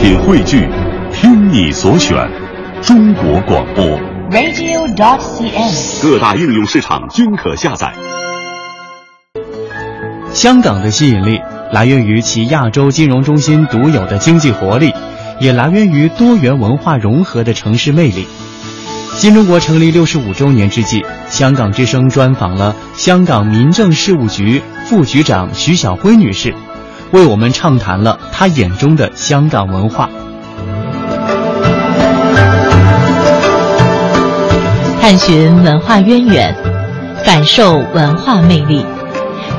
品汇聚，听你所选，中国广播。radio.dot.cn，。各大应用市场均可下载。香港的吸引力来源于其亚洲金融中心独有的经济活力，也来源于多元文化融合的城市魅力。新中国成立六十五周年之际，香港之声专访了香港民政事务局副局长徐晓辉女士，为我们畅谈了他眼中的香港文化。探寻文化渊源，感受文化魅力。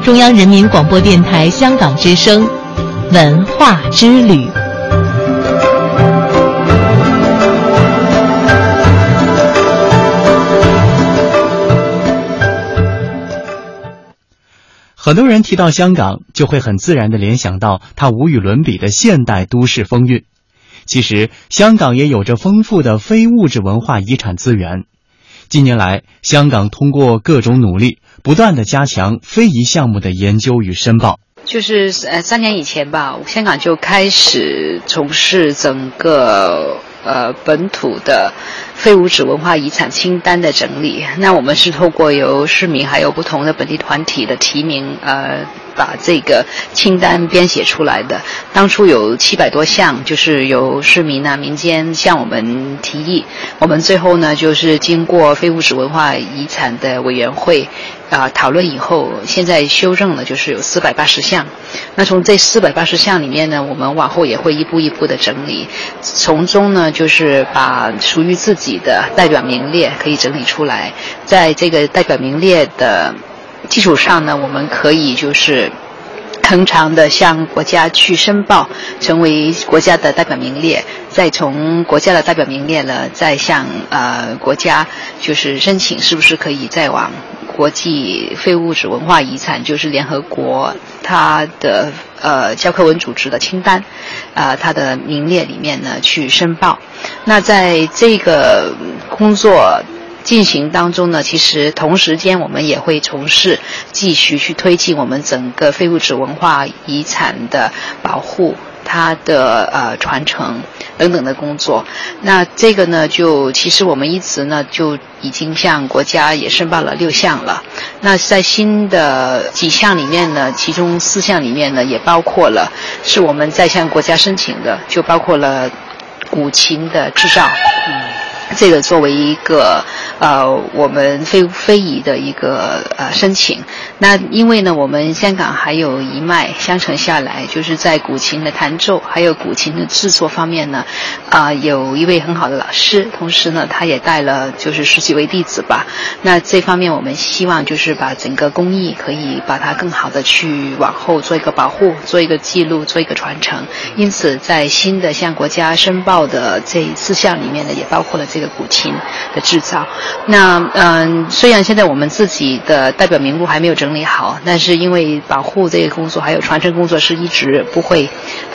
中央人民广播电台香港之声，文化之旅。很多人提到香港，就会很自然地联想到它无与伦比的现代都市风韵。其实，香港也有着丰富的非物质文化遗产资源。近年来，香港通过各种努力，不断地加强非遗项目的研究与申报。就是呃三年以前吧，香港就开始从事整个呃本土的非物质文化遗产清单的整理。那我们是透过由市民还有不同的本地团体的提名，呃，把这个清单编写出来的。当初有七百多项，就是由市民啊、民间向我们提议，我们最后呢就是经过非物质文化遗产的委员会。啊、讨论以后，现在修正了，就是有四百八十项。那从这四百八十项里面呢，我们往后也会一步一步的整理，从中呢，就是把属于自己的代表名列可以整理出来，在这个代表名列的基础上呢，我们可以就是。通常的向国家去申报，成为国家的代表名列，再从国家的代表名列呢，再向呃国家就是申请，是不是可以再往国际非物质文化遗产，就是联合国它的呃教科文组织的清单，啊、呃、它的名列里面呢去申报。那在这个工作。进行当中呢，其实同时间我们也会从事继续去推进我们整个非物质文化遗产的保护、它的呃传承等等的工作。那这个呢，就其实我们一直呢就已经向国家也申报了六项了。那在新的几项里面呢，其中四项里面呢也包括了是我们在向国家申请的，就包括了古琴的制造。嗯。这个作为一个呃我们非非遗的一个呃申请，那因为呢我们香港还有一脉相承下来，就是在古琴的弹奏还有古琴的制作方面呢，啊、有一位很好的老师，同时呢他也带了就是十几位弟子吧。那这方面我们希望就是把整个工艺可以把它更好的去往后做一个保护，做一个记录，做一个传承。因此在新的向国家申报的这四项里面呢，也包括了这。个古琴的制造，那嗯、虽然现在我们自己的代表名录还没有整理好，但是因为保护这个工作还有传承工作是一直不会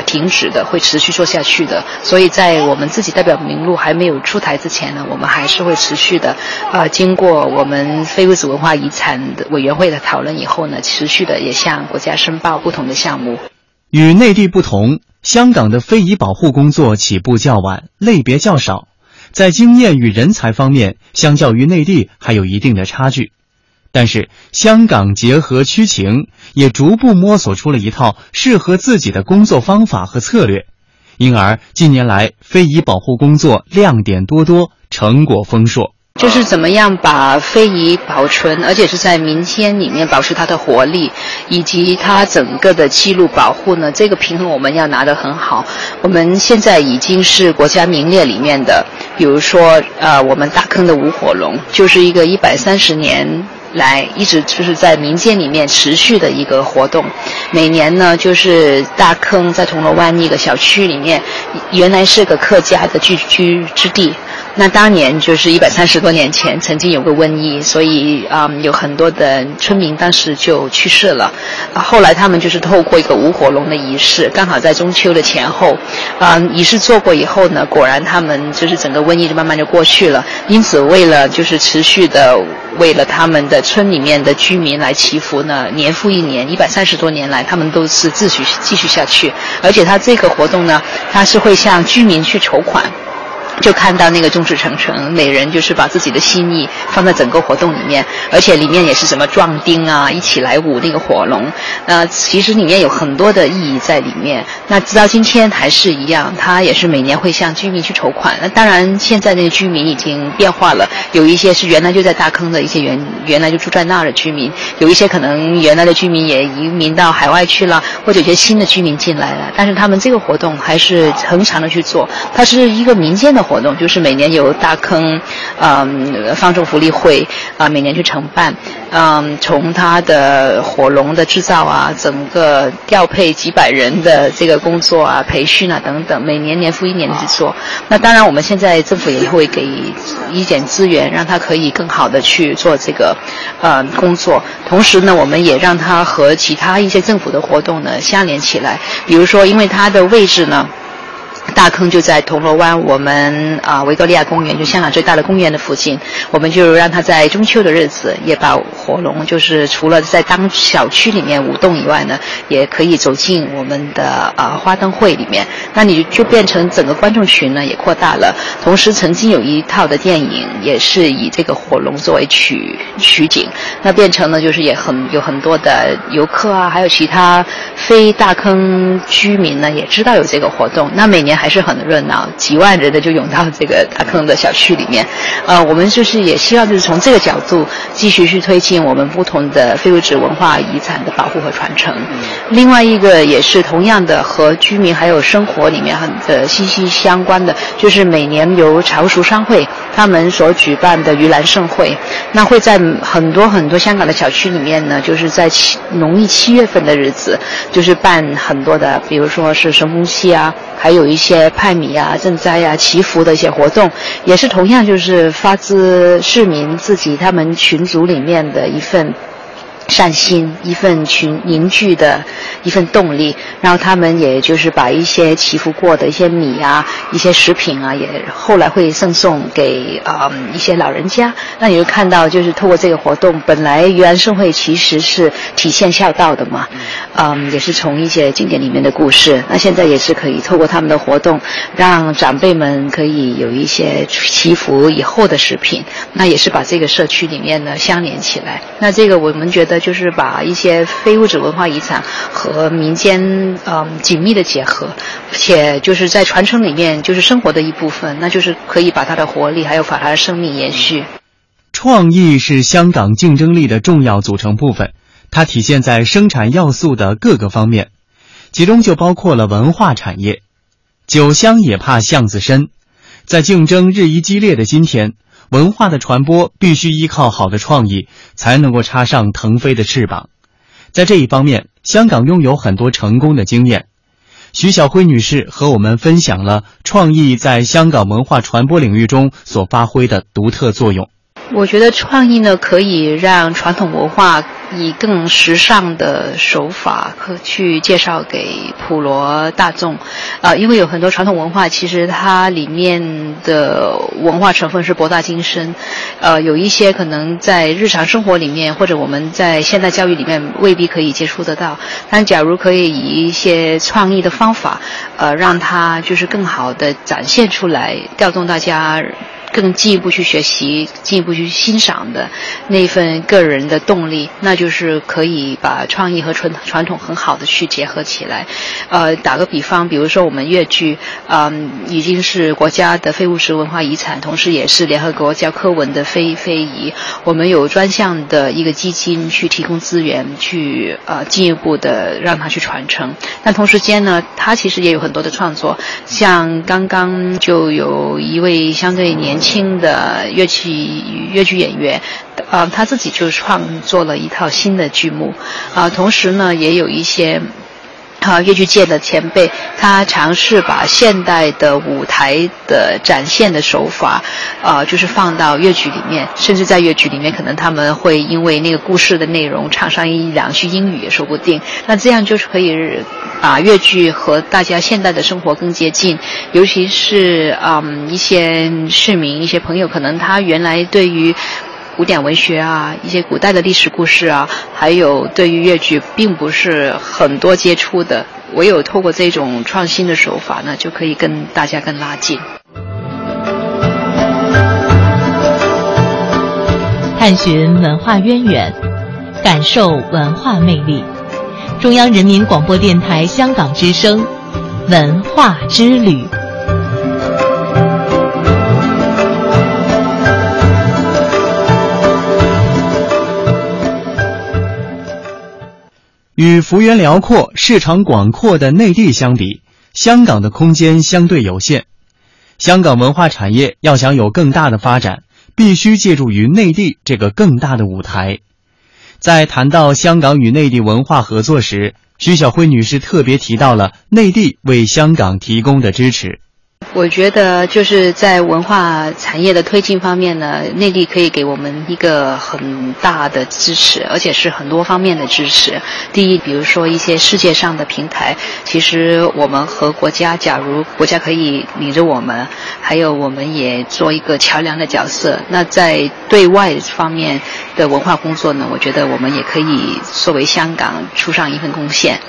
停止的，会持续做下去的。所以在我们自己代表名录还没有出台之前呢，我们还是会持续的，呃，经过我们非物质文化遗产的委员会的讨论以后呢，持续的也向国家申报不同的项目。与内地不同，香港的非遗保护工作起步较晚，类别较少。在经验与人才方面，相较于内地还有一定的差距，但是香港结合区情，也逐步摸索出了一套适合自己的工作方法和策略，因而近年来非遗保护工作亮点多多，成果丰硕。就是怎么样把非遗保存，而且是在民间里面保持它的活力，以及它整个的记录保护呢？这个平衡我们要拿得很好。我们现在已经是国家名列里面的，比如说呃，我们大坑的舞火龙，就是一个一百三十年。来一直就是在民间里面持续的一个活动，每年呢就是大坑在铜锣湾那个小区里面，原来是个客家的聚居之地，那当年就是一百三十多年前，曾经有个瘟疫，所以啊、有很多的村民当时就去世了。后来他们就是透过一个舞火龙的仪式，刚好在中秋的前后，啊、仪式做过以后呢，果然他们就是整个瘟疫就慢慢就过去了。因此，为了就是持续的为了他们的村里面的居民来祈福呢，年复一年，一百三十多年来，他们都是继续继续下去。而且他这个活动呢，他是会向居民去筹款。就看到那个众志成城，每人就是把自己的心意放在整个活动里面，而且里面也是什么壮丁啊，一起来舞那个火龙，那其实里面有很多的意义在里面。那直到今天还是一样，他也是每年会向居民去筹款。那当然，现在那个居民已经变化了，有一些是原来就在大坑的一些原原来就住在那儿的居民，有一些可能原来的居民也移民到海外去了，或者有些新的居民进来了。但是他们这个活动还是恒常的去做，它是一个民间的活动，就是每年有大坑，嗯，方舟福利会啊、每年去承办，嗯，从它的火龙的制造啊，整个调配几百人的这个工作啊、培训啊等等，每年年复一年的去做。那当然，我们现在政府也会给一点资源，让他可以更好的去做这个呃工作。同时呢，我们也让它和其他一些政府的活动呢相连起来。比如说，因为它的位置呢。大坑就在铜锣湾，我们啊、维多利亚公园，就香港最大的公园的附近，我们就让他在中秋的日子也把火龙，就是除了在当小区里面舞动以外呢，也可以走进我们的啊、花灯会里面。那你就变成整个观众群呢也扩大了。同时，曾经有一套的电影也是以这个火龙作为取取景，那变成呢就是也很有很多的游客啊，还有其他非大坑居民呢也知道有这个活动。那每年还是很热闹，几万人的就涌到这个大坑的小区里面。呃，我们就是也希望就是从这个角度继续去推进我们不同的非物质文化遗产的保护和传承。另外一个也是同样的和居民还有生活里面很的息息相关的，就是每年由潮熟商会他们所举办的盂兰盛会，那会在很多很多香港的小区里面呢，就是在七农历七月份的日子，就是办很多的，比如说是神功戏啊，还有一些派米啊、赈灾啊、祈福的一些活动，也是同样就是发自市民自己他们群组里面的一份。善心，一份群凝聚的一份动力，然后他们也就是把一些祈福过的一些米啊、一些食品啊，也后来会赠送给啊、嗯一些老人家。那你就看到，就是透过这个活动，本来盂兰盛会其实是体现孝道的嘛，嗯，也是从一些经典里面的故事。那现在也是可以透过他们的活动，让长辈们可以有一些祈福以后的食品，那也是把这个社区里面呢相连起来。那这个我们觉得就是把一些非物质文化遗产和民间嗯紧密的结合，且就是在传承里面就是生活的一部分，那就是可以把它的活力还有把它的生命延续。创意是香港竞争力的重要组成部分，它体现在生产要素的各个方面，其中就包括了文化产业。酒香也怕巷子深，在竞争日益激烈的今天，文化的传播必须依靠好的创意，才能够插上腾飞的翅膀。在这一方面，香港拥有很多成功的经验。徐小辉女士和我们分享了创意在香港文化传播领域中所发挥的独特作用。我觉得创意呢，可以让传统文化以更时尚的手法和去介绍给普罗大众，啊、因为有很多传统文化，其实它里面的文化成分是博大精深，呃，有一些可能在日常生活里面或者我们在现代教育里面未必可以接触得到，但假如可以以一些创意的方法，呃，让它就是更好的展现出来，调动大家。更进一步去学习、进一步去欣赏的那份个人的动力，那就是可以把创意和传传统很好的去结合起来。呃，打个比方，比如说我们粤剧，嗯，已经是国家的非物质文化遗产，同时也是联合国教科文的非非遗。我们有专项的一个基金去提供资源，去呃进一步的让它去传承。但同时间呢，它其实也有很多的创作，像刚刚就有一位相对年轻的乐器乐剧演员，啊，他自己就创作了一套新的剧目，啊、同时呢，也有一些。啊，越剧界的前辈，他尝试把现代的舞台的展现的手法，啊，就是放到越剧里面，甚至在越剧里面，可能他们会因为那个故事的内容，唱上一两句英语也说不定。那这样就是可以把越剧和大家现代的生活更接近，尤其是嗯一些市民、一些朋友，可能他原来对于。古典文学啊，一些古代的历史故事啊，还有对于越剧并不是很多接触的，唯有透过这种创新的手法呢，就可以跟大家更拉近。探寻文化渊源，感受文化魅力。中央人民广播电台香港之声，文化之旅。与幅员辽阔、市场广阔的内地相比，香港的空间相对有限。香港文化产业要想有更大的发展，必须借助于内地这个更大的舞台。在谈到香港与内地文化合作时，徐小辉女士特别提到了内地为香港提供的支持。我觉得就是在文化产业的推进方面呢，内地可以给我们一个很大的支持，而且是很多方面的支持。第一，比如说一些世界上的平台，其实我们和国家，假如国家可以领着我们，还有我们也做一个桥梁的角色，那在对外方面的文化工作呢，我觉得我们也可以作为香港出上一份贡献。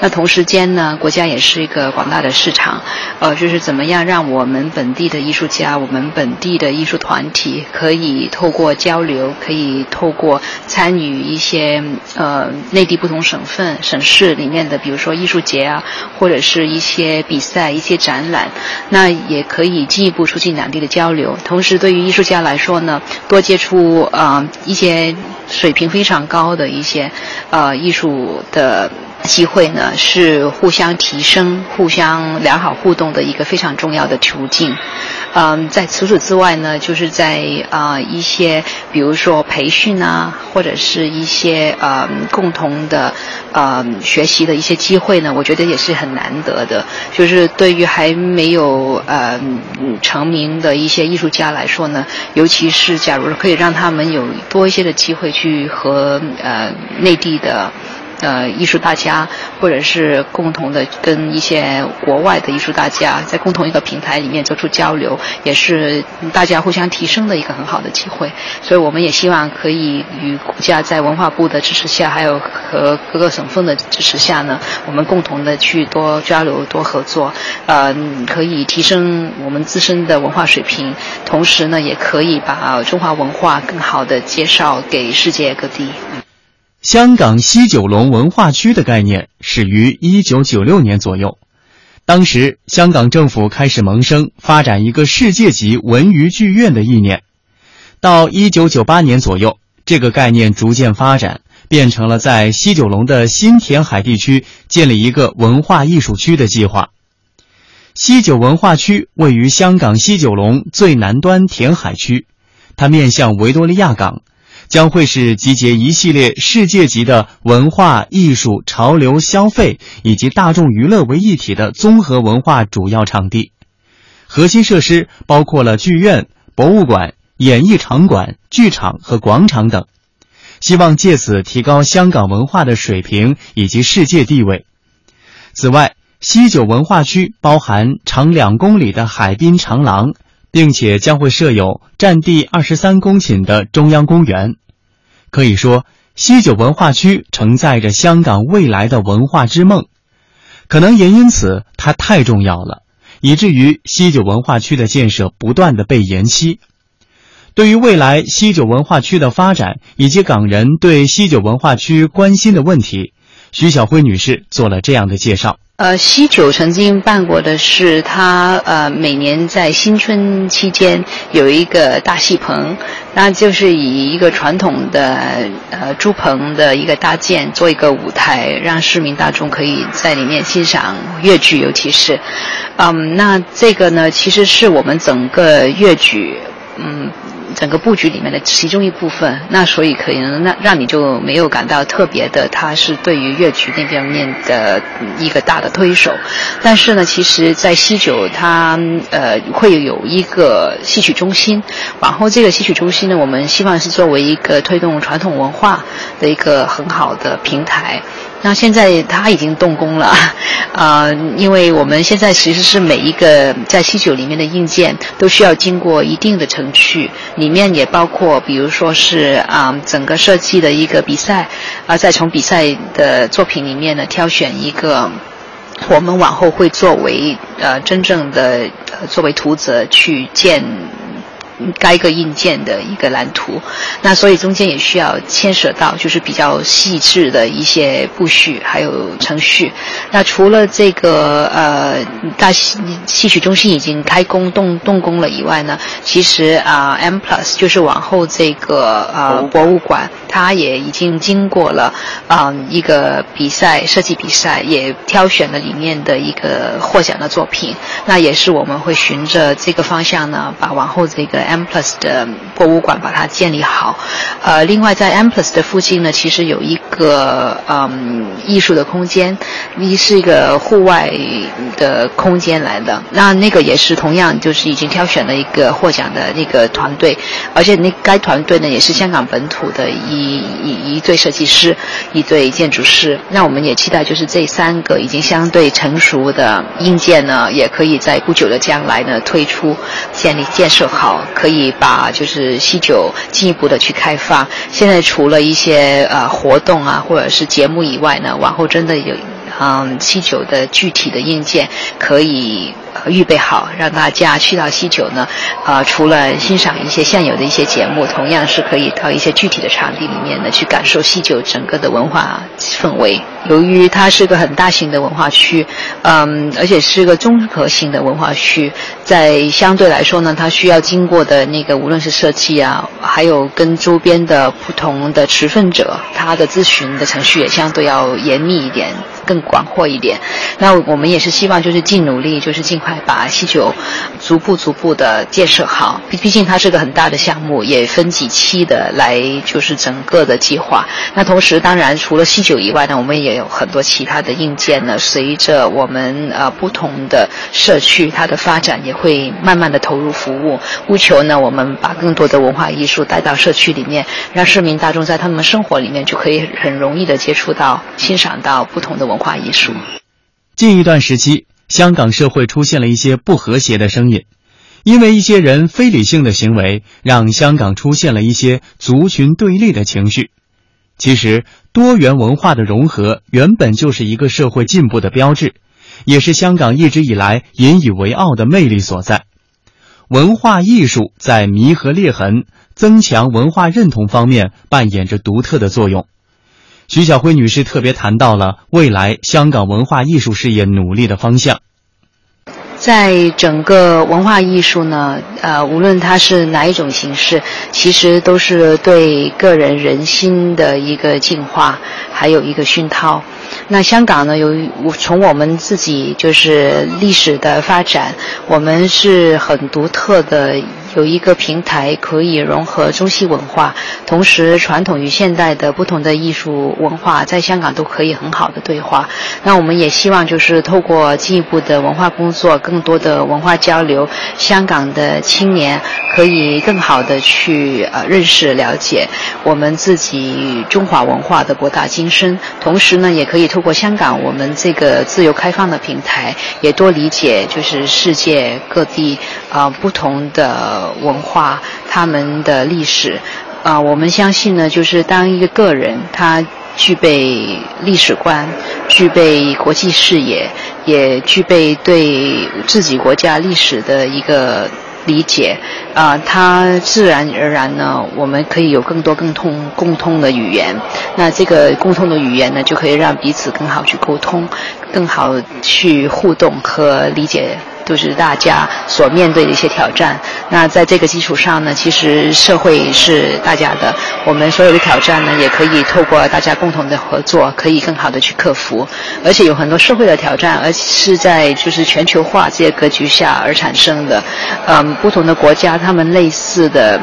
那同时间呢，国家也是一个广大的市场，呃，就是怎么样让让我们本地的艺术家、我们本地的艺术团体，可以透过交流，可以透过参与一些呃内地不同省份、省市里面的，比如说艺术节啊，或者是一些比赛、一些展览，那也可以进一步促进两地的交流。同时，对于艺术家来说呢，多接触啊一些水平非常高的一些呃艺术的。机会呢是互相提升、互相良好互动的一个非常重要的途径。嗯，在除此之外呢，就是在啊一些比如说培训啊，或者是一些呃共同的呃学习的一些机会呢，我觉得也是很难得的。就是对于还没有呃成名的一些艺术家来说呢，尤其是假如可以让他们有多一些的机会去和呃内地的。呃，艺术大家，或者是共同的跟一些国外的艺术大家，在共同一个平台里面做出交流，也是大家互相提升的一个很好的机会。所以，我们也希望可以与国家在文化部的支持下，还有和各个省份的支持下呢，我们共同的去多交流、多合作，呃，可以提升我们自身的文化水平，同时呢，也可以把中华文化更好的介绍给世界各地。香港西九龙文化区的概念始于一九九六年左右，当时香港政府开始萌生发展一个世界级文娱剧院的意念。到一九九八年左右，这个概念逐渐发展，变成了在西九龙的新填海地区建立一个文化艺术区的计划。西九文化区位于香港西九龙最南端填海区，它面向维多利亚港。将会是集结一系列世界级的文化艺术、潮流消费以及大众娱乐为一体的综合文化主要场地。核心设施包括了剧院、博物馆、演艺场馆、剧场和广场等，希望借此提高香港文化的水平以及世界地位。此外，西九文化区包含长两公里的海滨长廊。并且将会设有占地二十三公顷的中央公园，可以说西九文化区承载着香港未来的文化之梦。可能也因此它太重要了，以至于西九文化区的建设不断的被延期。对于未来西九文化区的发展以及港人对西九文化区关心的问题，徐小辉女士做了这样的介绍。呃，西九曾经办过的是，他呃每年在新春期间有一个大戏棚，那就是以一个传统的呃猪棚的一个搭建做一个舞台，让市民大众可以在里面欣赏粤剧，尤其是，嗯，那这个呢，其实是我们整个粤剧，嗯。整个布局里面的其中一部分。那所以可能那让你就没有感到特别的，它是对于粤剧那方面的一个大的推手。但是呢，其实，在西九它呃会有一个戏曲中心，往后这个戏曲中心呢，我们希望是作为一个推动传统文化的一个很好的平台。那现在它已经动工了，啊，因为我们现在其实是每一个在西九里面的硬件都需要经过一定的程序，里面也包括，比如说是啊整个设计的一个比赛，啊再从比赛的作品里面呢挑选一个，我们往后会作为呃真正的作为图则去建。该个硬件的一个蓝图，那所以中间也需要牵涉到就是比较细致的一些布序还有程序。那除了这个呃大戏戏曲中心已经开工动动工了以外呢，其实啊 M Plus 就是往后这个呃博物馆，它也已经经过了啊一个比赛设计比赛，也挑选了里面的一个获奖的作品。那也是我们会循着这个方向呢，把往后这个。M Plus 的博物馆把它建立好，呃，另外在 M Plus 的附近呢，其实有一个嗯艺术的空间，一是一个户外的空间来的。那那个也是同样就是已经挑选了一个获奖的那个团队，而且那该团队呢也是香港本土的一一一对设计师，一对建筑师。那我们也期待就是这三个已经相对成熟的硬件呢，也可以在不久的将来呢推出，建立建设好。可以把就是西九进一步的去开发。现在除了一些呃活动啊或者是节目以外呢，往后真的有嗯西九的具体的硬件可以。预备好，让大家去到西九呢，啊，除了欣赏一些现有的一些节目，同样是可以到一些具体的场地里面呢，去感受西九整个的文化氛围。由于它是个很大型的文化区，嗯，而且是个综合性的文化区，在相对来说呢，它需要经过的那个无论是设计啊，还有跟周边的不同的持份者，他的咨询的程序也相对要严密一点。更广阔一点，那我们也是希望就是尽努力，就是尽快把西九逐步逐步的建设好。毕毕竟它是个很大的项目，也分几期的来就是整个的计划。那同时，当然除了西九以外呢，我们也有很多其他的硬件呢。随着我们呃不同的社区它的发展，也会慢慢的投入服务。务求呢，我们把更多的文化艺术带到社区里面，让市民大众在他们生活里面就可以很容易的接触到、欣赏到不同的文。文化艺术。近一段时期，香港社会出现了一些不和谐的声音，因为一些人非理性的行为，让香港出现了一些族群对立的情绪。其实，多元文化的融合原本就是一个社会进步的标志，也是香港一直以来引以为傲的魅力所在。文化艺术在弥合裂痕、增强文化认同方面扮演着独特的作用。徐小辉女士特别谈到了未来香港文化艺术事业努力的方向。在整个文化艺术呢，呃，无论它是哪一种形式，其实都是对个人人心的一个净化，还有一个熏陶。那香港呢，由于从我们自己就是历史的发展，我们是很独特的。有一个平台可以融合中西文化，同时传统与现代的不同的艺术文化在香港都可以很好的对话。那我们也希望就是透过进一步的文化工作，更多的文化交流，香港的青年可以更好的去呃认识了解我们自己中华文化的博大精深。同时呢，也可以透过香港我们这个自由开放的平台，也多理解就是世界各地啊不同的。文化，他们的历史，啊，我们相信呢，就是当一个个人他具备历史观，具备国际视野，也具备对自己国家历史的一个理解，啊，它自然而然呢，我们可以有更多更通共通的语言。那这个共通的语言呢，就可以让彼此更好去沟通，更好去互动和理解。都是大家所面对的一些挑战。那在这个基础上呢，其实社会是大家的，我们所有的挑战呢，也可以透过大家共同的合作，可以更好的去克服。而且有很多社会的挑战，而是在就是全球化这些格局下而产生的。嗯，不同的国家，他们类似的。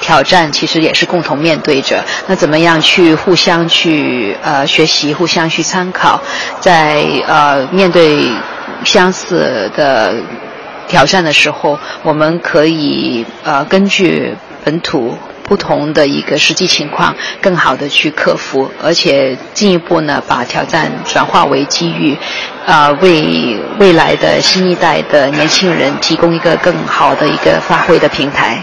挑战其实也是共同面对着。那怎么样去互相去呃学习，互相去参考，在呃面对相似的挑战的时候，我们可以呃根据本土。不同的一个实际情况，更好的去克服，而且进一步呢，把挑战转化为机遇，啊，为未来的新一代的年轻人提供一个更好的一个发挥的平台。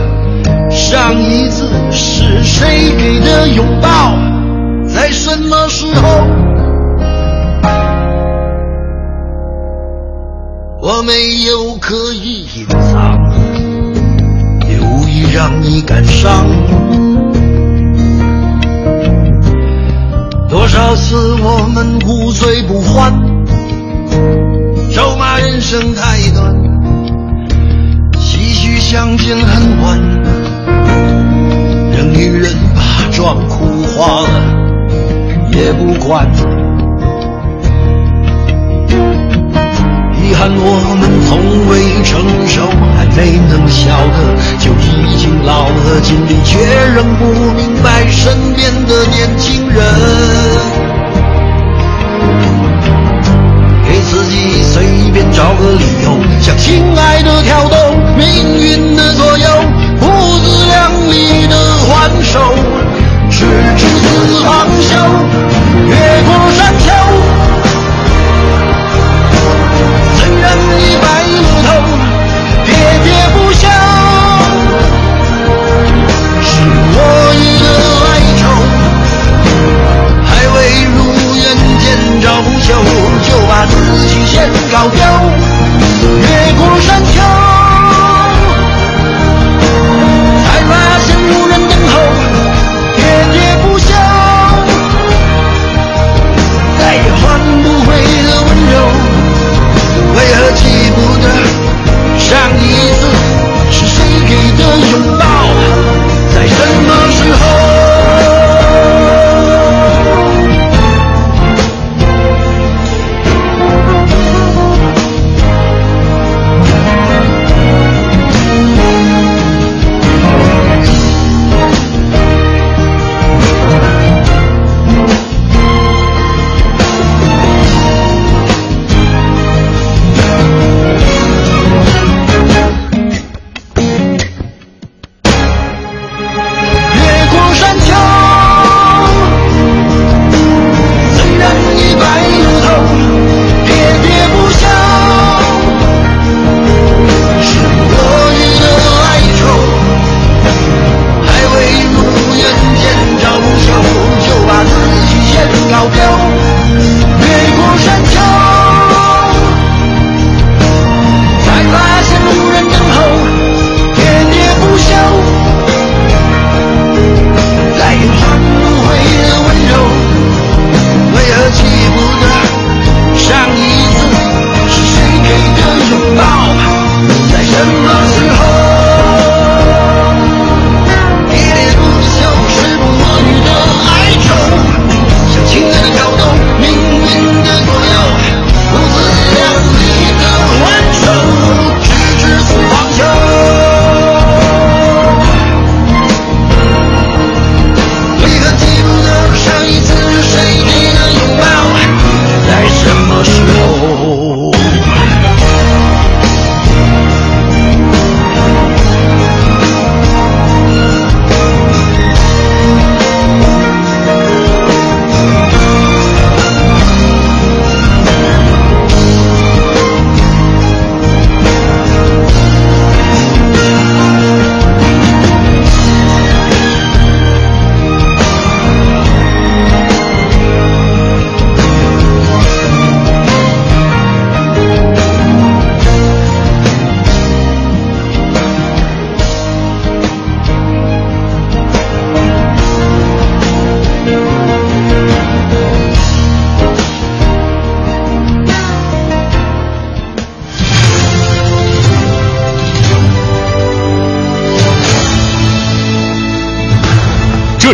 上一次是谁给的拥抱，在什么时候？我没有刻意隐藏，也无意让你感伤。多少次我们无醉不欢，咒骂人生太短。唏嘘相见恨晚，女人把妆哭花了也不管。遗憾我们从未成熟，还没能晓得，就已经老了，尽力却仍不明白身边的年轻人。给自己随便找个理由，向亲爱的挑逗。命运的左右，不自量力的难受痴痴似狂笑越过山丘怎让你白了头喋喋不休。是我一个哀愁还未如愿见着不朽就把自己先搞丢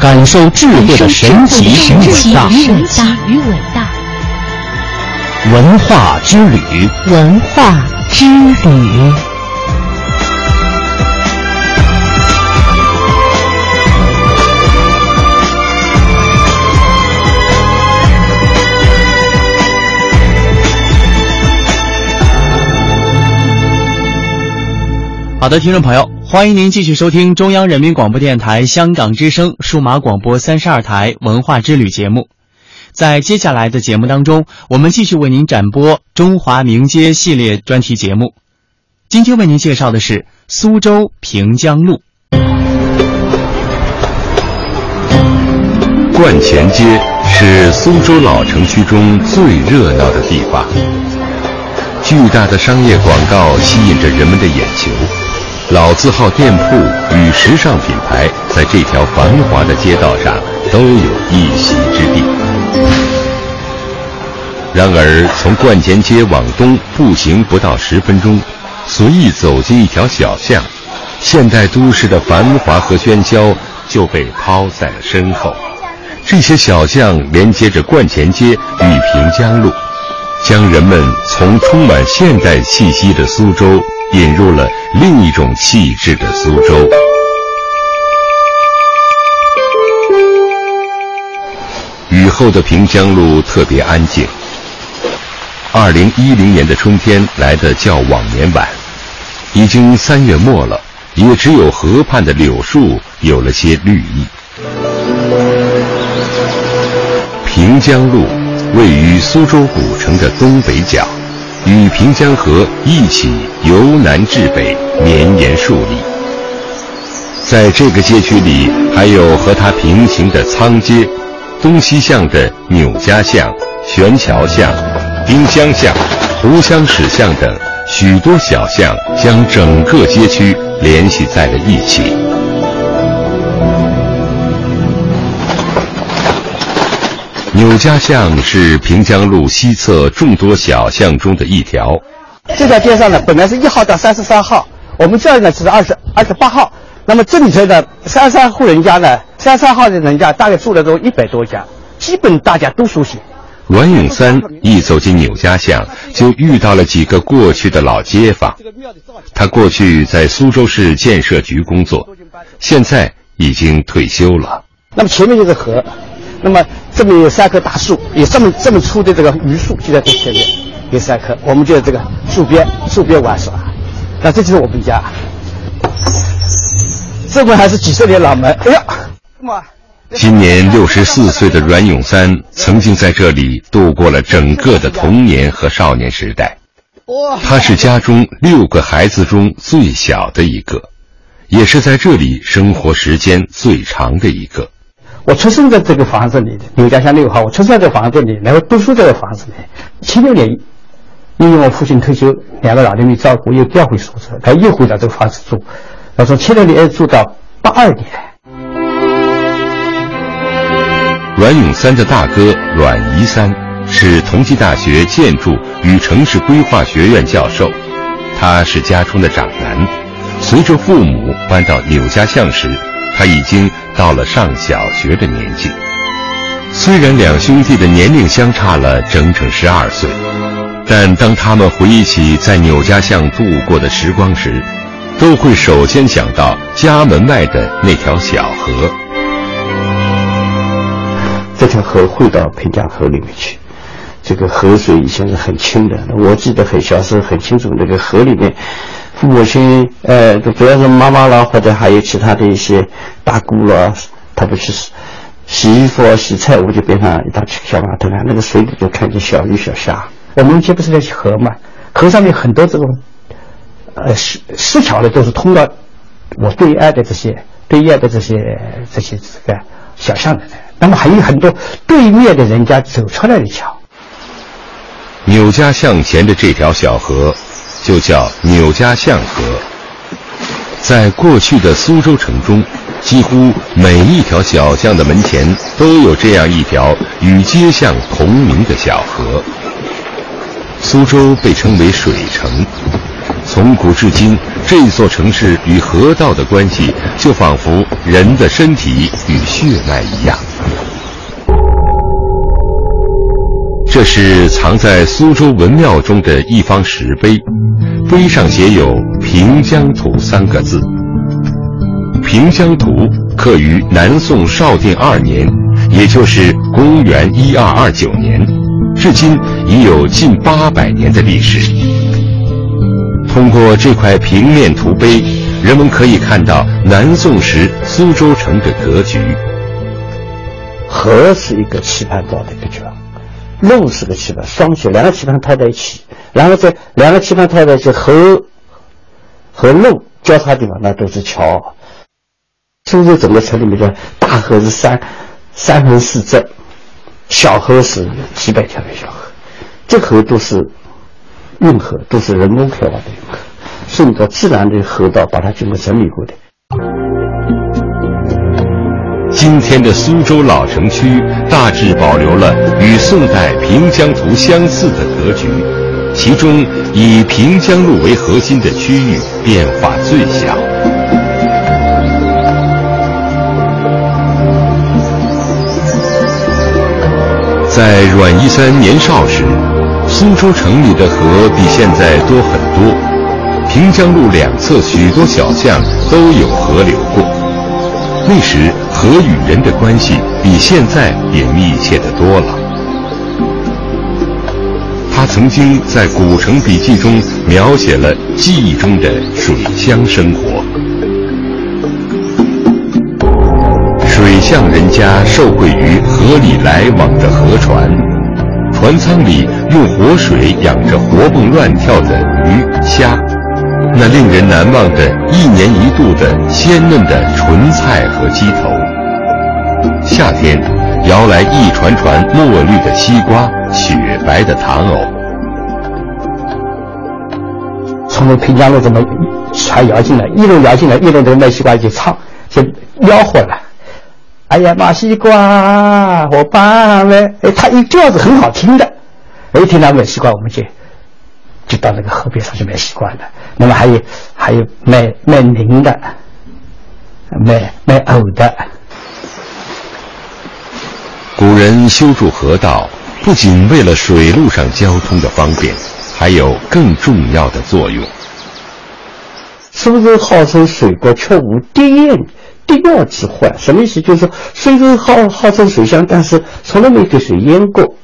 感受智慧的神奇与伟大。文化之旅，文化之旅。好的，听众朋友。欢迎您继续收听中央人民广播电台香港之声数码广播三十二台文化之旅节目。在接下来的节目当中，我们继续为您展播中华名街系列专题节目。今天为您介绍的是苏州平江路。观前街是苏州老城区中最热闹的地方，巨大的商业广告吸引着人们的眼球。老字号店铺与时尚品牌在这条繁华的街道上都有一席之地。然而，从观前街往东步行不到十分钟，随意走进一条小巷，现代都市的繁华和喧嚣就被抛在了身后。这些小巷连接着观前街与平江路，将人们从充满现代气息的苏州。引入了另一种气质的苏州。雨后的平江路特别安静。二零一零年的春天来得较往年晚，已经三月末了，也只有河畔的柳树有了些绿意。平江路位于苏州古城的东北角。与平江河一起由南至北绵延数里，在这个街区里，还有和它平行的仓街、东西向的钮家巷、悬桥巷、丁香巷、湖香史巷等许多小巷，将整个街区联系在了一起。钮家巷是平江路西侧众多小巷中的一条。这条街上呢，本来是一号到三十三号，我们这儿呢是二十二十八号。那么这里头的三十三户人家呢，三十三号的人家大概住了都一百多家，基本大家都熟悉。阮永三一走进钮家巷，就遇到了几个过去的老街坊。他过去在苏州市建设局工作，现在已经退休了。那么前面就是河。那么这边有三棵大树，有这么这么粗的这个榆树就在这前面，有三棵，我们就在这个树边树边玩耍。那这就是我们家，这门还是几十年老门。哎呀，今年六十四岁的阮永三曾经在这里度过了整个的童年和少年时代。他是家中六个孩子中最小的一个，也是在这里生活时间最长的一个。我出生在这个房子里，刘家巷六号。我出生在这个房子里，然后读书在这个房子里。七六年，因为我父亲退休，两个老人没照顾，又调回苏州，他又回到这个房子住。他从七六年住到八二年。阮永三的大哥阮宜三是同济大学建筑与城市规划学院教授，他是家中的长男。随着父母搬到柳家巷时，他已经到了上小学的年纪。虽然两兄弟的年龄相差了整整十二岁，但当他们回忆起在钮家巷度过的时光时，都会首先想到家门外的那条小河。这条河汇到平江河里面去，这个河水以前是很清的。我记得很小时候很清楚，那个河里面，父母亲呃，主要是妈妈啦，或者还有其他的一些大姑啦，他们去洗洗衣服啊、洗菜，我就边上一道小码头啊，那个水里就看见小鱼小虾。我们以前不是那些河嘛，河上面很多这种呃石石桥的，都是通到我对岸的这些对岸的这些这些这个小巷的。那么还有很多对面的人家走出来的桥。纽家巷前的这条小河，就叫柳家巷河。在过去的苏州城中，几乎每一条小巷的门前都有这样一条与街巷同名的小河。苏州被称为水城，从古至今，这座城市与河道的关系就仿佛人的身体与血脉一样。这是藏在苏州文庙中的一方石碑，碑上写有“平江图”三个字。平江图刻于南宋绍定二年，也就是公元一二二九年，至今已有近八百年的历史。通过这块平面图碑，人们可以看到南宋时苏州城的格局。河是一个棋盘状的一个角。路是个棋盘，双棋两个棋盘套在一起，然后在两个棋盘套在一起，河和路交叉地方那都是桥。苏州整个城里面的大河是三三横四纵，小河是几百条的小河，这河都是运河，都是人工开挖的运河，顺着自然的河道把它经过整理过的。今天的苏州老城区大致保留了与宋代平江图相似的格局，其中以平江路为核心的区域变化最小。在阮一三年少时，苏州城里的河比现在多很多，平江路两侧许多小巷都有河流过。那时河与人的关系比现在也密切的多了。他曾经在《古城笔记》中描写了记忆中的水乡生活。水巷人家受惠于河里来往的河船，船舱里用活水养着活蹦乱跳的鱼虾。那令人难忘的一年一度的鲜嫩的莼菜和鸡头，夏天摇来一船船墨绿的西瓜、雪白的糖藕。从那平江路这么船摇进来，一路摇进来，一路都卖西瓜就唱，就吆喝了。哎呀，卖西瓜，我爸嘞！哎，他一调子很好听的，一听到卖西瓜，我们就。就到那个河边上去卖西瓜了，那么还有还有卖卖菱的，卖卖藕的。古人修筑河道，不仅为了水路上交通的方便，还有更重要的作用。苏州号称水国，却无滴堰滴尿之患。什么意思？就是说，虽州号号称水乡，但是从来没给水淹过。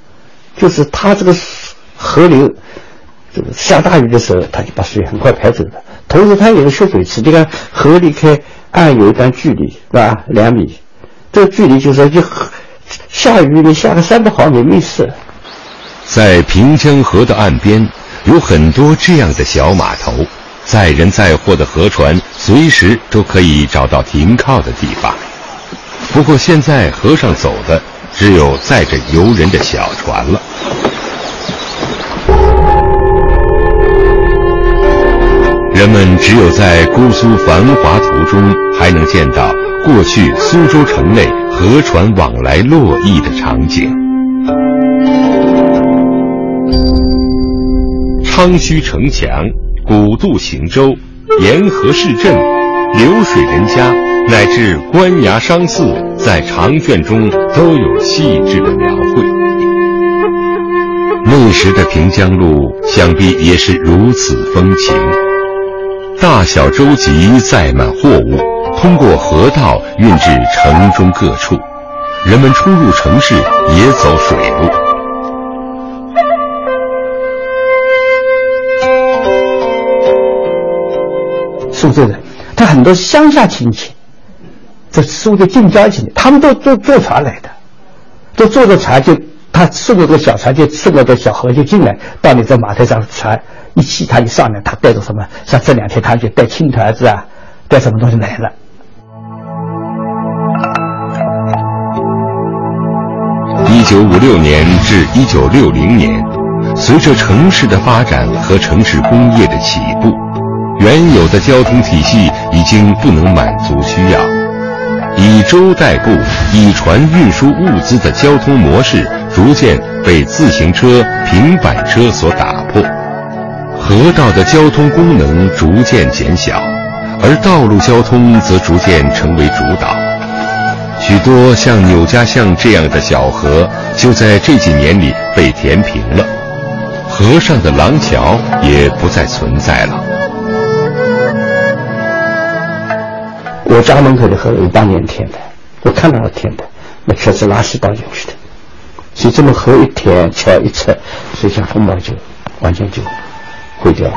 就是它这个河流。下大雨的时候，它就把水很快排走了。同时，它有个蓄水池，你看河离开岸有一段距离，是吧？两米，这个距离就是就下雨，你下个三百毫米没事。在平江河的岸边，有很多这样的小码头，载人载货的河船随时都可以找到停靠的地方。不过现在河上走的只有载着游人的小船了。人们只有在姑苏繁华途中，还能见到过去苏州城内河船往来络绎的场景。昌墟城墙、古渡行舟、沿河市镇、流水人家，乃至官衙商寺，在长卷中都有细致的描绘。那时的平江路，想必也是如此风情。大小舟楫载满货物，通过河道运至城中各处，人们出入城市也走水路。苏州人，他很多乡下亲戚，这苏州近郊亲戚，他们都坐坐船来的，都坐着船就他送了个小船，就顺着个小河就进来，到你这码头上船一起，他一上来，他带着什么？像这两天他就带青团子啊，带什么东西来了。一九五六年至一九六零年，随着城市的发展和城市工业的起步。原有的交通体系已经不能满足需要，以舟代步、以船运输物资的交通模式逐渐被自行车、平板车所打破，河道的交通功能逐渐减小，而道路交通则逐渐成为主导。许多像柳家巷这样的小河就在这几年里被填平了，河上的廊桥也不再存在了。我家门口的河有半年填的，我看到了填的，那全是垃圾倒进去的。所以这么河一填，桥一拆，水下风暴就完全就毁掉了。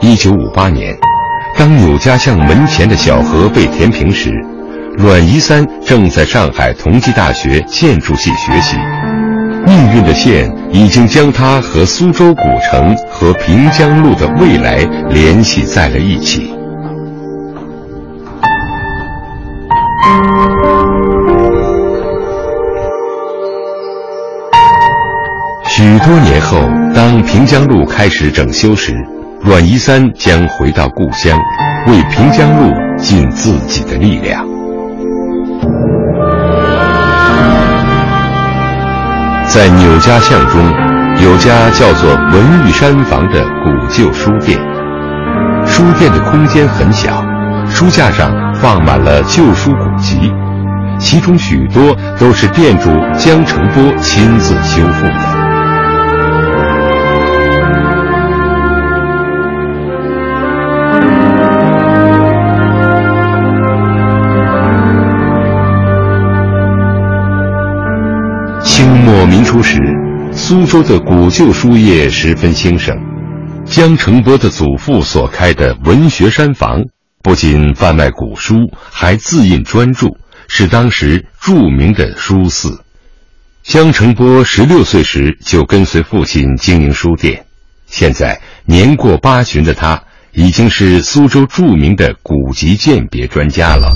一九五八年，当柳家巷门前的小河被填平时，阮宜三正在上海同济大学建筑系学习。命运的线已经将他和苏州古城和平江路的未来联系在了一起。许多年后，当平江路开始整修时，阮一三将回到故乡，为平江路尽自己的力量。在纽家巷中，有家叫做文玉山房的古旧书店。书店的空间很小，书架上放满了旧书古籍，其中许多都是店主江成波亲自修复的。明初时，苏州的古旧书业十分兴盛。江成波的祖父所开的文学山房，不仅贩卖古书，还自印专著，是当时著名的书肆。江成波十六岁时就跟随父亲经营书店，现在年过八旬的他，已经是苏州著名的古籍鉴别专家了。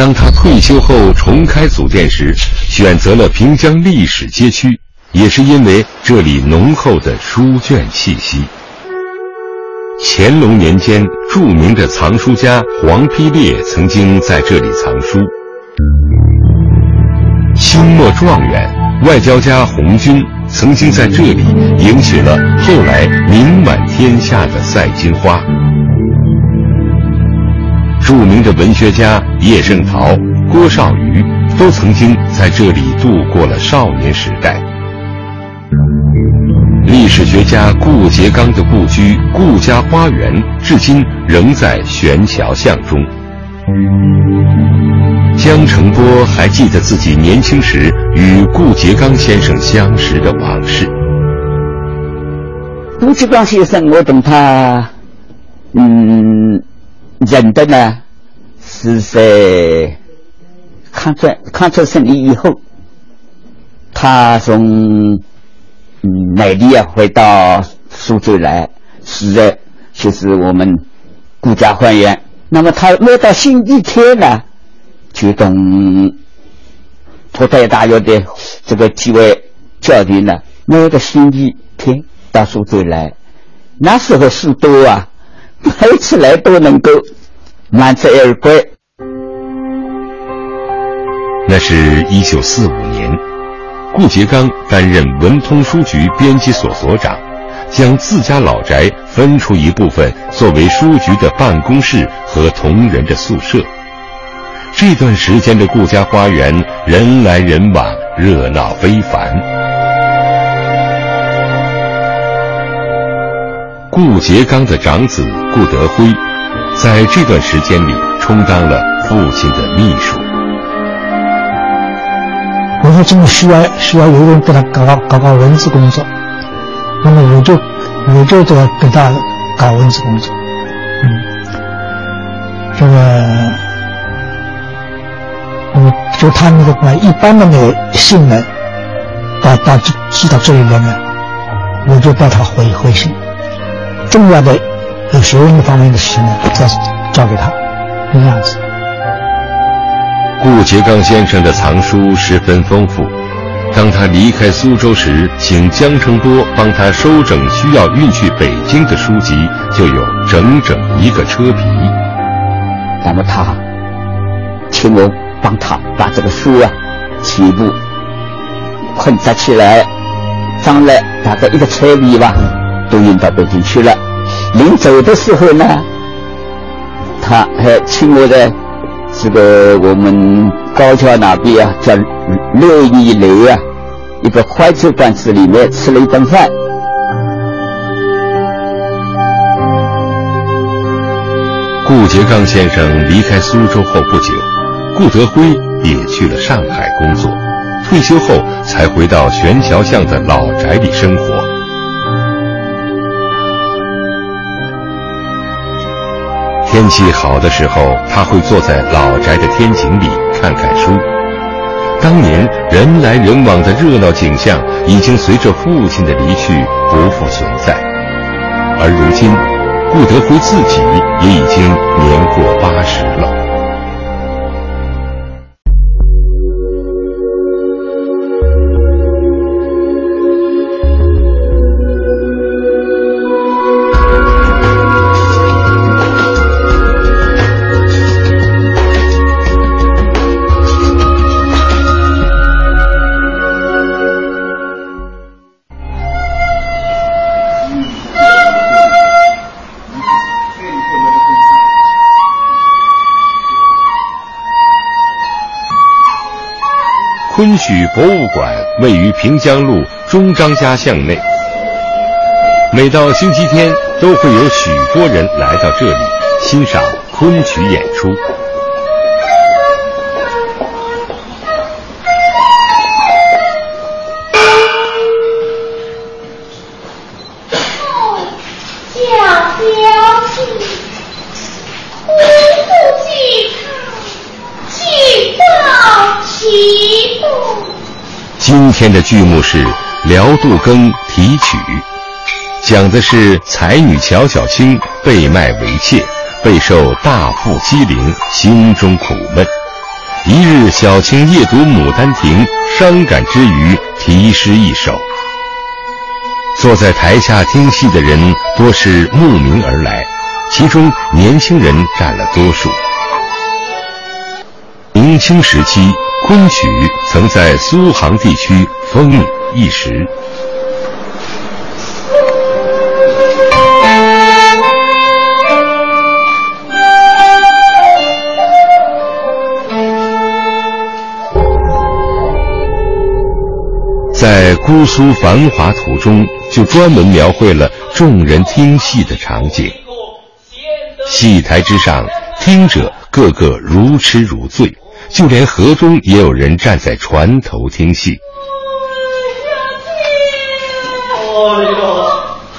当他退休后重开祖店时，选择了平江历史街区，也是因为这里浓厚的书卷气息。乾隆年间，著名的藏书家黄丕烈曾经在这里藏书。清末状元、外交家洪军曾经在这里迎娶了后来名满天下的赛金花。著名的文学家叶圣陶、郭绍瑜都曾经在这里度过了少年时代。历史学家顾颉刚的故居顾家花园，至今仍在悬桥巷中。江澄波还记得自己年轻时与顾颉刚先生相识的往事。顾颉刚先生，我等他，嗯。认得呢，是在抗战抗战胜利以后，他从嗯内地啊回到苏州来，是在就是我们顾家欢园。那么他来到星期天呢，就同浦东大学的这个几位教练呢，每个星期天到苏州来。那时候书多啊，每次来都能够满载而归。那是一九四五年，顾颉刚担任文通书局编辑所所长，将自家老宅分出一部分作为书局的办公室和同仁的宿舍。这段时间的顾家花园人来人往，热闹非凡。顾颉刚的长子顾德辉，在这段时间里充当了父亲的秘书。我说：“真的需要需要有人给他搞搞搞搞文字工作，那么我就我就得给他搞文字工作。嗯，这个，那么就他那个把一般的那个信呢，到到寄到这里来呢，我就带他回回信。”重要的有学问方面的事情呢，再交给他，这样子。顾颉刚先生的藏书十分丰富，当他离开苏州时，请江承波帮他收整需要运去北京的书籍，就有整整一个车皮。那么他请我帮他把这个书啊，全部捆扎起来，装了大概一个车皮吧。都运到北京去了。临走的时候呢，他还请我在这个我们高桥那边啊，叫六一楼啊，一个怀旧馆子里面吃了一顿饭。顾颉刚先生离开苏州后不久，顾德辉也去了上海工作，退休后才回到悬桥巷的老宅里生活。天气好的时候，他会坐在老宅的天井里看看书。当年人来人往的热闹景象，已经随着父亲的离去不复存在。而如今，顾德辉自己也已经年过八十了。曲博物馆位于平江路中张家巷内。每到星期天，都会有许多人来到这里欣赏昆曲演出。天的剧目是《辽杜更题曲》，讲的是才女乔小青被卖为妾，备受大富欺凌，心中苦闷。一日，小青夜读《牡丹亭》，伤感之余题诗一首。坐在台下听戏的人多是慕名而来，其中年轻人占了多数。明清时期。昆曲曾在苏杭地区风靡一时。在《姑苏繁华图》中，就专门描绘了众人听戏的场景。戏台之上，听者个个如痴如醉。就连河中也有人站在船头听戏。哎呀，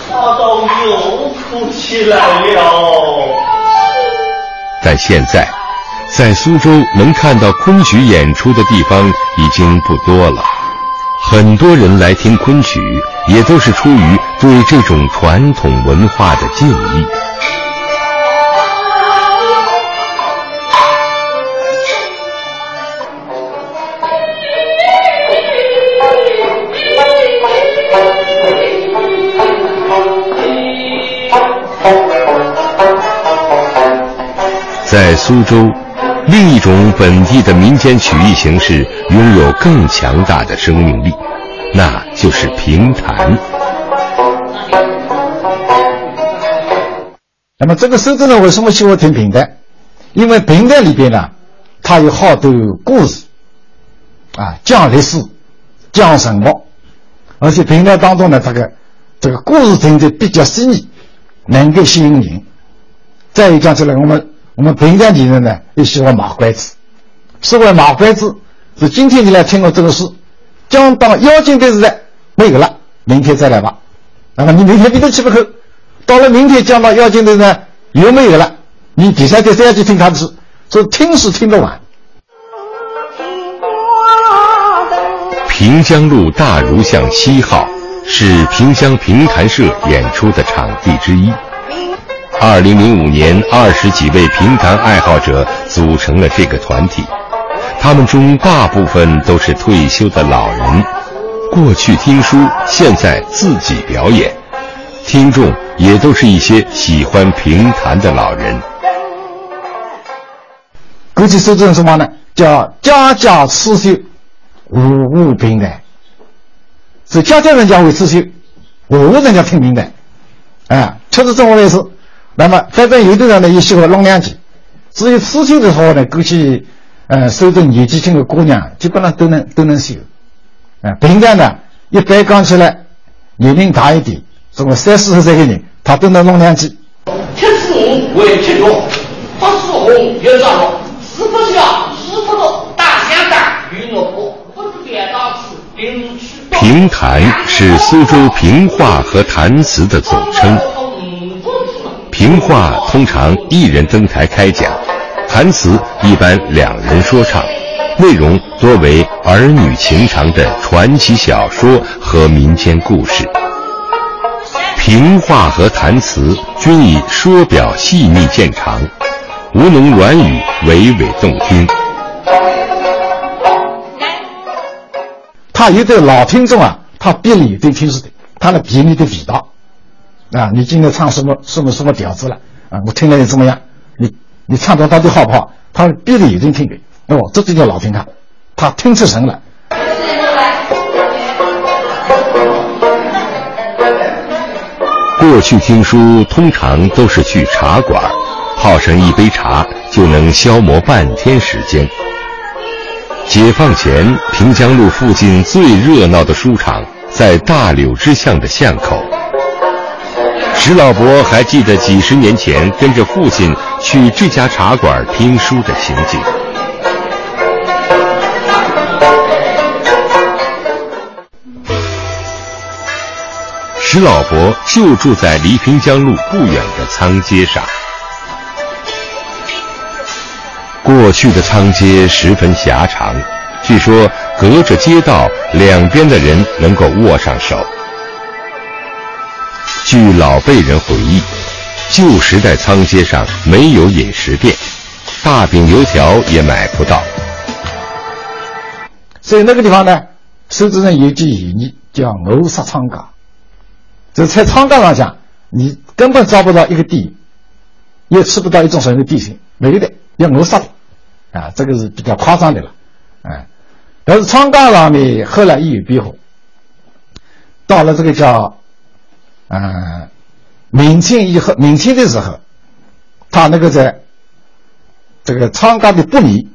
大刀又哭起来了。但现在，在苏州能看到昆曲演出的地方已经不多了，很多人来听昆曲，也都是出于对这种传统文化的敬意。在苏州，另一种本地的民间曲艺形式拥有更强大的生命力，那就是评弹。那么这个苏州人为什么喜欢听评弹？因为评弹里边呢，它有好多故事，啊，讲历史，讲什么，而且评弹当中呢，这个这个故事听得比较细腻，能够吸引人。再一讲起来，我们。我们平常的人呢，也喜欢马拐子。所谓马拐子，是今天你来听我这个事，讲到妖精的时代没有了，明天再来吧。那么你明天你都去不去？到了明天讲到妖精的呢，又没有了。你第三天再去听他的事，这听是听得完。平江路大儒巷七号是平江评弹社演出的场地之一。二零零五年，二十几位评弹爱好者组成了这个团体，他们中大部分都是退休的老人，过去听书，现在自己表演，听众也都是一些喜欢评弹的老人。过去说这种什么呢？叫家家刺绣，户户评弹，是家家人家会刺绣，户户人家听评弹，啊，确实这么回事。那么，反正有的人呢也喜欢弄两句。至于刺绣的话呢，过去，呃，收着年纪轻的姑娘基本上都能都能绣。啊，平常呢，一般讲起来，年龄大一点，什么三四十岁的人，他都能弄两件。七十五为七六，八十五又上六，四不小，四不多，大相当与我不不知点到此并去。评弹是苏州评话和弹词的总称。评话通常一人登台开讲，弹词一般两人说唱，内容多为儿女情长的传奇小说和民间故事。评话和弹词均以说表细腻见长，吴侬软语娓娓动听。他有的老听众啊，他鼻里有点听是的，他的鼻里的味道。啊，你今天唱什么什么什么调子了？啊，我听了又怎么样？你你唱的到底好不好？他闭着眼睛听的，哦，这就叫老听他，他听出神了。过去听书通常都是去茶馆，泡上一杯茶就能消磨半天时间。解放前，平江路附近最热闹的书场在大柳枝巷的巷口。石老伯还记得几十年前跟着父亲去这家茶馆听书的情景。石老伯就住在离平江路不远的仓街上。过去的仓街十分狭长，据说隔着街道两边的人能够握上手。据老辈人回忆，旧时代仓街上没有饮食店，大饼油条也买不到，所以那个地方呢，苏州人有句谚语叫“谋杀仓岗”。就在仓岗上讲，你根本找不到一个地，也吃不到一种什么的地形，没有的，要谋杀的，啊，这个是比较夸张的了，啊，但是仓岗上面后来也有变化，到了这个叫。嗯，明清以后，明清的时候，他那个在，这个昌岗的北里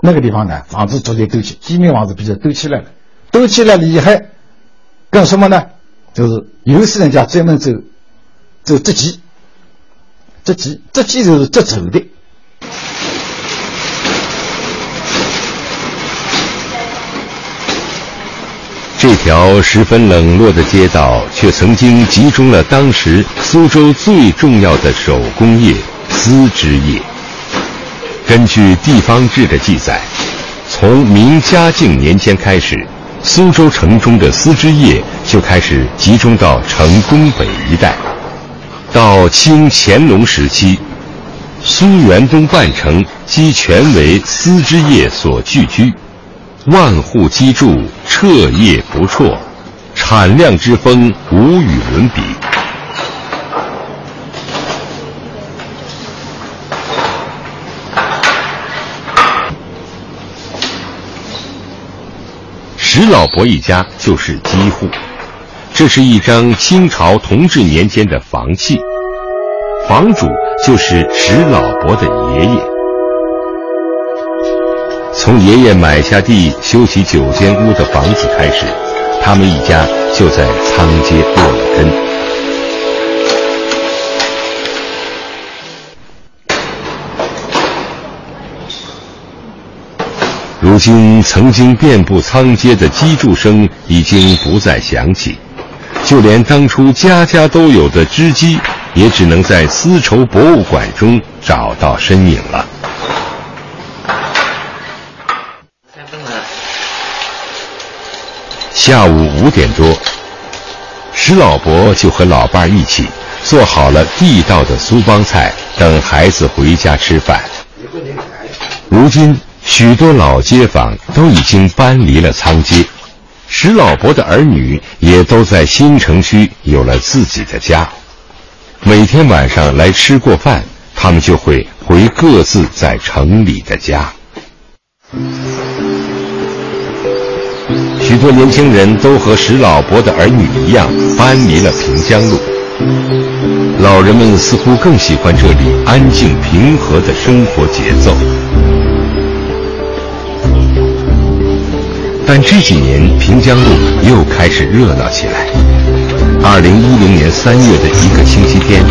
那个地方呢，房子逐渐堆起，居民房子比较堆起来了，堆起来了以后，干什么呢？就是有些人家专门走，走织机，织机，织机就是织绸的。这条十分冷落的街道，却曾经集中了当时苏州最重要的手工业——丝织业。根据地方志的记载，从明嘉靖年间开始，苏州城中的丝织业就开始集中到城东北一带。到清乾隆时期，苏园东半城几全为丝织业所聚居，万户积筑，彻夜不辍，产量之丰无与伦比。石老伯一家就是基户，这是一张清朝同治年间的房契，房主就是石老伯的爷爷。从爷爷买下地修起九间屋的房子开始，他们一家就在仓街落了根。如今，曾经遍布仓街的机杼声已经不再响起，就连当初家家都有的织机，也只能在丝绸博物馆中找到身影了。下午五点多，石老伯就和老伴儿一起做好了地道的苏帮菜，等孩子回家吃饭。如今。许多老街坊都已经搬离了仓街，石老伯的儿女也都在新城区有了自己的家。每天晚上来吃过饭，他们就会回各自在城里的家。许多年轻人都和石老伯的儿女一样搬离了平江路，老人们似乎更喜欢这里安静平和的生活节奏。但这几年平江路又开始热闹起来。二零一零年三月的一个星期天，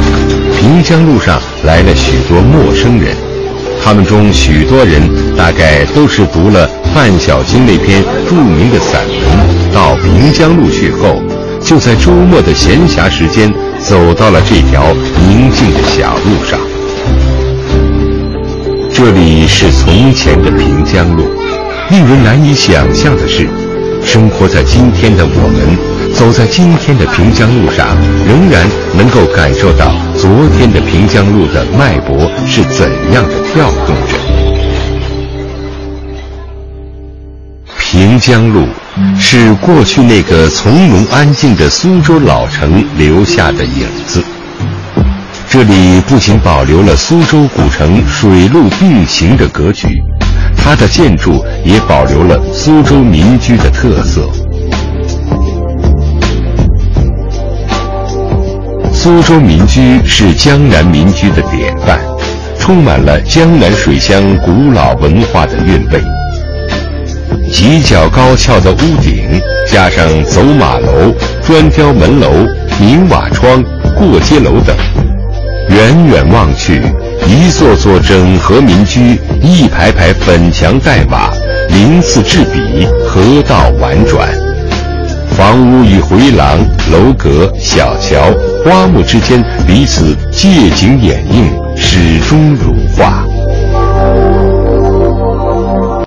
平江路上来了许多陌生人，他们中许多人大概都是读了范小经那篇著名的散文到平江路去后，就在周末的闲暇时间走到了这条宁静的小路上。这里是从前的平江路。令人难以想象的是，生活在今天的我们，走在今天的平江路上，仍然能够感受到昨天的平江路的脉搏是怎样的跳动着。平江路是过去那个从容安静的苏州老城留下的影子。这里不仅保留了苏州古城水陆并行的格局。它的建筑也保留了苏州民居的特色。苏州民居是江南民居的典范，充满了江南水乡古老文化的韵味。犄角高翘的屋顶，加上走马楼、砖雕门楼、明瓦窗、过街楼等，远远望去。一座座整合民居，一排排粉墙黛瓦，鳞次栉比，河道婉转。房屋与回廊、楼阁、小桥、花木之间彼此借景掩映，始终如画。